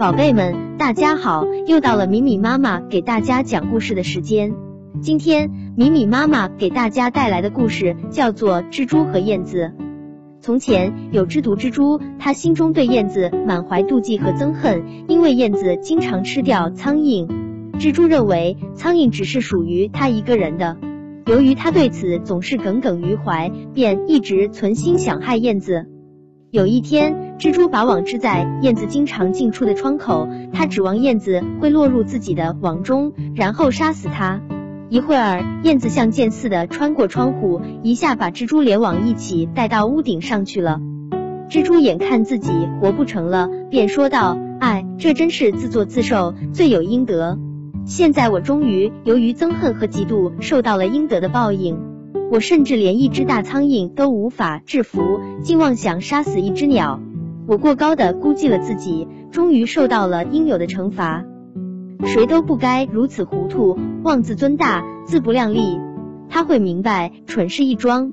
宝贝们，大家好！又到了米米妈妈给大家讲故事的时间。今天米米妈妈给大家带来的故事叫做《蜘蛛和燕子》。从前有只毒蜘蛛，它心中对燕子满怀妒忌和憎恨，因为燕子经常吃掉苍蝇。蜘蛛认为苍蝇只是属于它一个人的，由于它对此总是耿耿于怀，便一直存心想害燕子。有一天，蜘蛛把网织在燕子经常进出的窗口，它指望燕子会落入自己的网中，然后杀死它。一会儿，燕子像箭似的穿过窗户，一下把蜘蛛连网一起带到屋顶上去了。蜘蛛眼看自己活不成了，便说道：“哎，这真是自作自受，罪有应得。现在我终于由于憎恨和嫉妒，受到了应得的报应。”我甚至连一只大苍蝇都无法制服，竟妄想杀死一只鸟。我过高的估计了自己，终于受到了应有的惩罚。谁都不该如此糊涂，妄自尊大，自不量力。他会明白，蠢事一桩。